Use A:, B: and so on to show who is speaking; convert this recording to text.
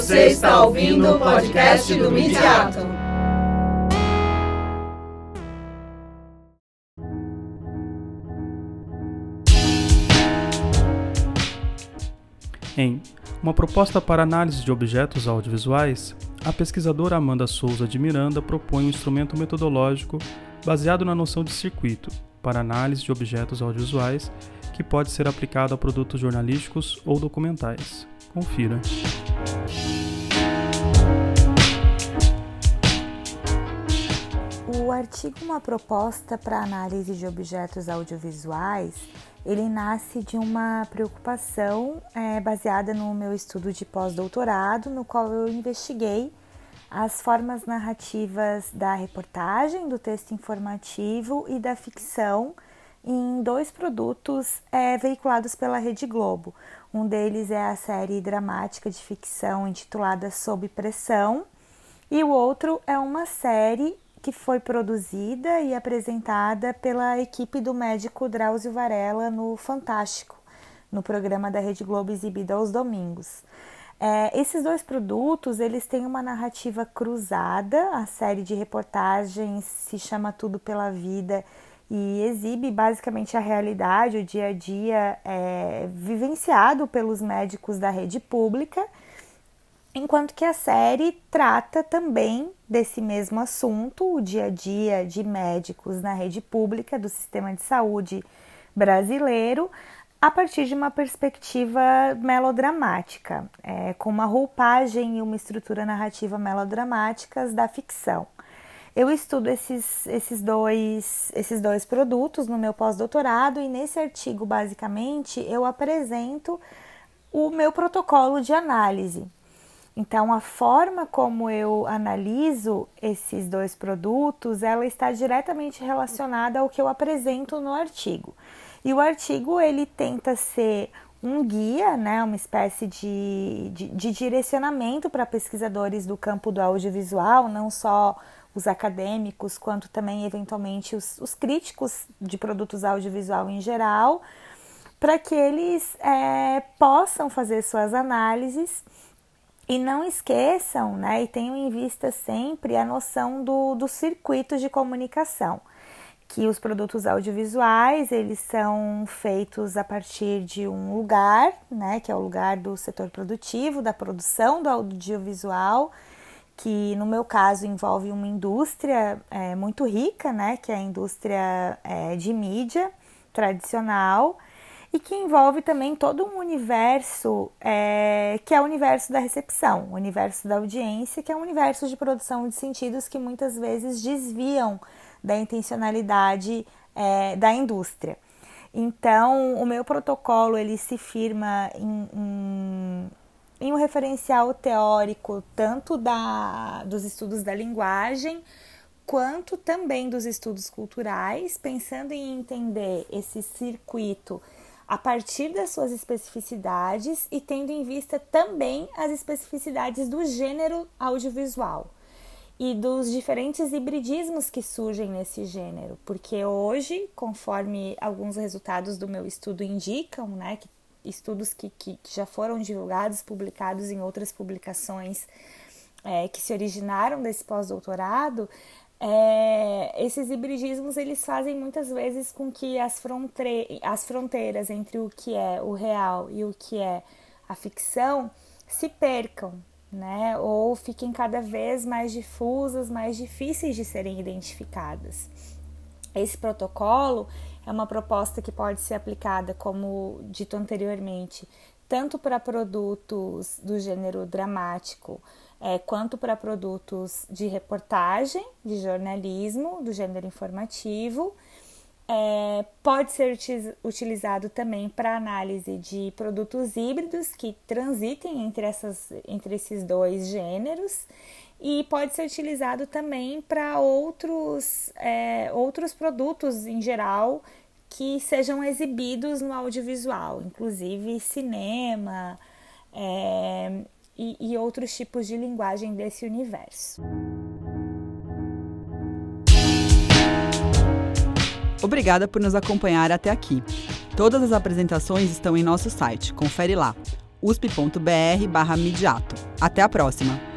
A: Você está ouvindo o podcast do Midiato.
B: Em Uma proposta para análise de objetos audiovisuais, a pesquisadora Amanda Souza de Miranda propõe um instrumento metodológico baseado na noção de circuito para análise de objetos audiovisuais que pode ser aplicado a produtos jornalísticos ou documentais. Confira.
C: O artigo Uma proposta para análise de objetos audiovisuais, ele nasce de uma preocupação é, baseada no meu estudo de pós-doutorado, no qual eu investiguei as formas narrativas da reportagem, do texto informativo e da ficção em dois produtos é, veiculados pela Rede Globo. Um deles é a série dramática de ficção intitulada Sob Pressão, e o outro é uma série que foi produzida e apresentada pela equipe do médico Drauzio Varela no Fantástico, no programa da Rede Globo exibido aos domingos. É, esses dois produtos eles têm uma narrativa cruzada. A série de reportagens se chama Tudo pela Vida e exibe basicamente a realidade, o dia a dia é, vivenciado pelos médicos da rede pública, enquanto que a série trata também desse mesmo assunto, o dia a dia de médicos na rede pública do sistema de saúde brasileiro, a partir de uma perspectiva melodramática, é, com uma roupagem e uma estrutura narrativa melodramáticas da ficção. Eu estudo esses, esses, dois, esses dois produtos no meu pós-doutorado e nesse artigo, basicamente, eu apresento o meu protocolo de análise. Então, a forma como eu analiso esses dois produtos, ela está diretamente relacionada ao que eu apresento no artigo. E o artigo ele tenta ser um guia, né, uma espécie de, de, de direcionamento para pesquisadores do campo do audiovisual, não só os acadêmicos, quanto também, eventualmente, os, os críticos de produtos audiovisual em geral, para que eles é, possam fazer suas análises e não esqueçam né, e tenham em vista sempre a noção do, do circuito de comunicação que os produtos audiovisuais eles são feitos a partir de um lugar, né, que é o lugar do setor produtivo, da produção do audiovisual, que no meu caso envolve uma indústria é, muito rica, né, que é a indústria é, de mídia tradicional e que envolve também todo um universo é, que é o universo da recepção, o universo da audiência, que é um universo de produção de sentidos que muitas vezes desviam da intencionalidade é, da indústria. Então, o meu protocolo ele se firma em, em, em um referencial teórico tanto da, dos estudos da linguagem quanto também dos estudos culturais, pensando em entender esse circuito a partir das suas especificidades e tendo em vista também as especificidades do gênero audiovisual e dos diferentes hibridismos que surgem nesse gênero, porque hoje, conforme alguns resultados do meu estudo indicam, né, que estudos que, que, que já foram divulgados, publicados em outras publicações é, que se originaram desse pós-doutorado, é, esses hibridismos eles fazem muitas vezes com que as, as fronteiras entre o que é o real e o que é a ficção se percam, né? Ou fiquem cada vez mais difusas, mais difíceis de serem identificadas. Esse protocolo é uma proposta que pode ser aplicada, como dito anteriormente, tanto para produtos do gênero dramático, é, quanto para produtos de reportagem, de jornalismo, do gênero informativo é, pode ser utilizado também para análise de produtos híbridos que transitem entre, essas, entre esses dois gêneros e pode ser utilizado também para outros, é, outros produtos em geral que sejam exibidos no audiovisual, inclusive cinema é, e, e outros tipos de linguagem desse universo.
D: Obrigada por nos acompanhar até aqui. Todas as apresentações estão em nosso site, confere lá usp.br/midiato. Até a próxima!